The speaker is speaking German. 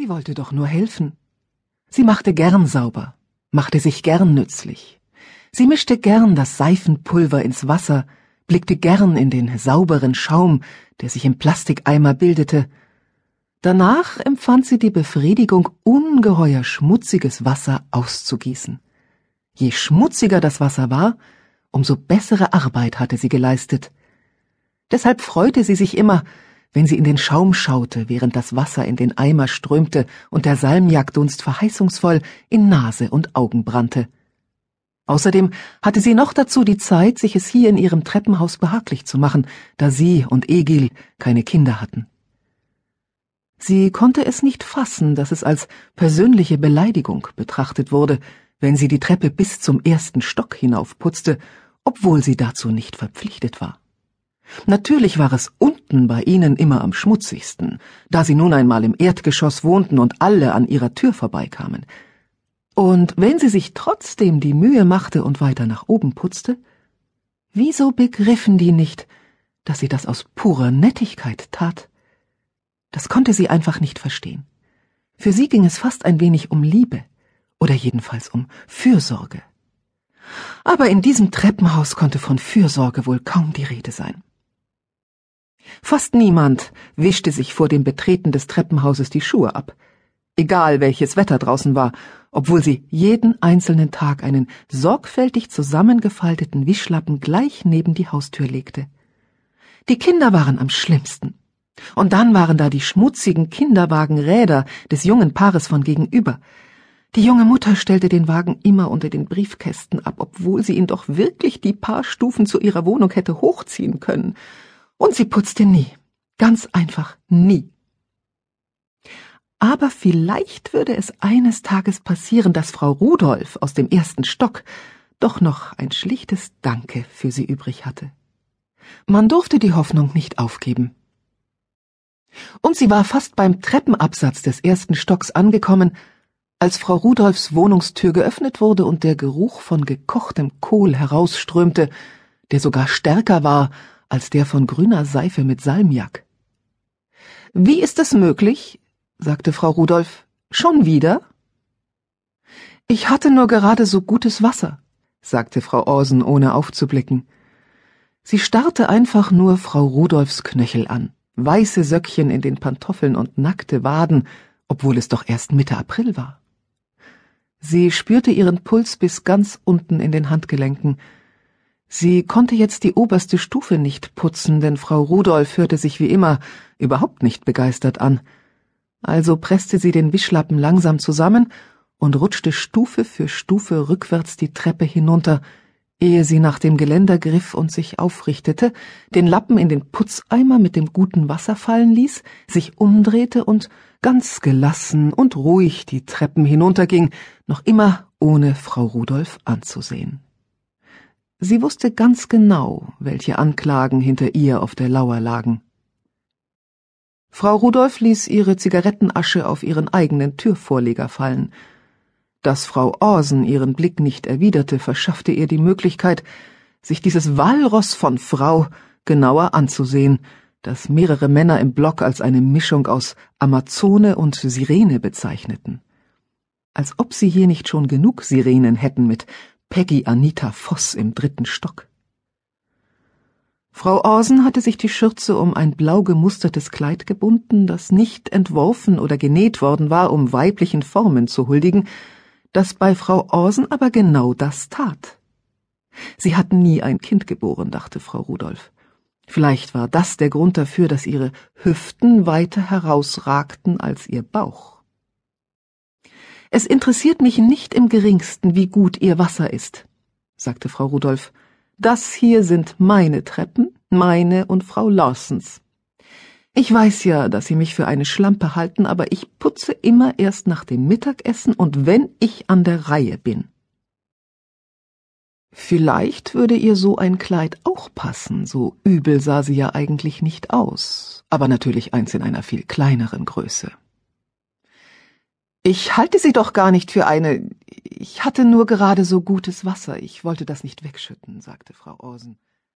Sie wollte doch nur helfen. Sie machte gern sauber, machte sich gern nützlich. Sie mischte gern das Seifenpulver ins Wasser, blickte gern in den sauberen Schaum, der sich im Plastikeimer bildete. Danach empfand sie die Befriedigung, ungeheuer schmutziges Wasser auszugießen. Je schmutziger das Wasser war, umso bessere Arbeit hatte sie geleistet. Deshalb freute sie sich immer, wenn sie in den Schaum schaute, während das Wasser in den Eimer strömte und der Salmiakdunst verheißungsvoll in Nase und Augen brannte. Außerdem hatte sie noch dazu die Zeit, sich es hier in ihrem Treppenhaus behaglich zu machen, da sie und Egil keine Kinder hatten. Sie konnte es nicht fassen, dass es als persönliche Beleidigung betrachtet wurde, wenn sie die Treppe bis zum ersten Stock hinaufputzte, obwohl sie dazu nicht verpflichtet war. Natürlich war es unten bei ihnen immer am schmutzigsten, da sie nun einmal im Erdgeschoss wohnten und alle an ihrer Tür vorbeikamen. Und wenn sie sich trotzdem die Mühe machte und weiter nach oben putzte, wieso begriffen die nicht, dass sie das aus purer Nettigkeit tat? Das konnte sie einfach nicht verstehen. Für sie ging es fast ein wenig um Liebe, oder jedenfalls um Fürsorge. Aber in diesem Treppenhaus konnte von Fürsorge wohl kaum die Rede sein. Fast niemand wischte sich vor dem Betreten des Treppenhauses die Schuhe ab, egal welches Wetter draußen war, obwohl sie jeden einzelnen Tag einen sorgfältig zusammengefalteten Wischlappen gleich neben die Haustür legte. Die Kinder waren am schlimmsten. Und dann waren da die schmutzigen Kinderwagenräder des jungen Paares von gegenüber. Die junge Mutter stellte den Wagen immer unter den Briefkästen ab, obwohl sie ihn doch wirklich die paar Stufen zu ihrer Wohnung hätte hochziehen können. Und sie putzte nie. Ganz einfach nie. Aber vielleicht würde es eines Tages passieren, dass Frau Rudolf aus dem ersten Stock doch noch ein schlichtes Danke für sie übrig hatte. Man durfte die Hoffnung nicht aufgeben. Und sie war fast beim Treppenabsatz des ersten Stocks angekommen, als Frau Rudolfs Wohnungstür geöffnet wurde und der Geruch von gekochtem Kohl herausströmte, der sogar stärker war als der von grüner Seife mit Salmiak. Wie ist es möglich? sagte Frau Rudolf. Schon wieder? Ich hatte nur gerade so gutes Wasser, sagte Frau Orsen, ohne aufzublicken. Sie starrte einfach nur Frau Rudolfs Knöchel an, weiße Söckchen in den Pantoffeln und nackte Waden, obwohl es doch erst Mitte April war. Sie spürte ihren Puls bis ganz unten in den Handgelenken, Sie konnte jetzt die oberste Stufe nicht putzen, denn Frau Rudolf hörte sich wie immer überhaupt nicht begeistert an. Also presste sie den Wischlappen langsam zusammen und rutschte Stufe für Stufe rückwärts die Treppe hinunter, ehe sie nach dem Geländer griff und sich aufrichtete, den Lappen in den Putzeimer mit dem guten Wasser fallen ließ, sich umdrehte und ganz gelassen und ruhig die Treppen hinunterging, noch immer ohne Frau Rudolf anzusehen. Sie wusste ganz genau, welche Anklagen hinter ihr auf der Lauer lagen. Frau Rudolf ließ ihre Zigarettenasche auf ihren eigenen Türvorleger fallen. Dass Frau Orsen ihren Blick nicht erwiderte, verschaffte ihr die Möglichkeit, sich dieses Walross von Frau genauer anzusehen, das mehrere Männer im Block als eine Mischung aus Amazone und Sirene bezeichneten. Als ob sie hier nicht schon genug Sirenen hätten mit Peggy Anita Voss im dritten Stock. Frau Orsen hatte sich die Schürze um ein blau gemustertes Kleid gebunden, das nicht entworfen oder genäht worden war, um weiblichen Formen zu huldigen, das bei Frau Orsen aber genau das tat. Sie hatten nie ein Kind geboren, dachte Frau Rudolf. Vielleicht war das der Grund dafür, dass ihre Hüften weiter herausragten als ihr Bauch. Es interessiert mich nicht im geringsten, wie gut Ihr Wasser ist, sagte Frau Rudolf. Das hier sind meine Treppen, meine und Frau Lawsons. Ich weiß ja, dass Sie mich für eine Schlampe halten, aber ich putze immer erst nach dem Mittagessen und wenn ich an der Reihe bin. Vielleicht würde ihr so ein Kleid auch passen, so übel sah sie ja eigentlich nicht aus, aber natürlich eins in einer viel kleineren Größe. Ich halte Sie doch gar nicht für eine. Ich hatte nur gerade so gutes Wasser. Ich wollte das nicht wegschütten, sagte Frau Orsen.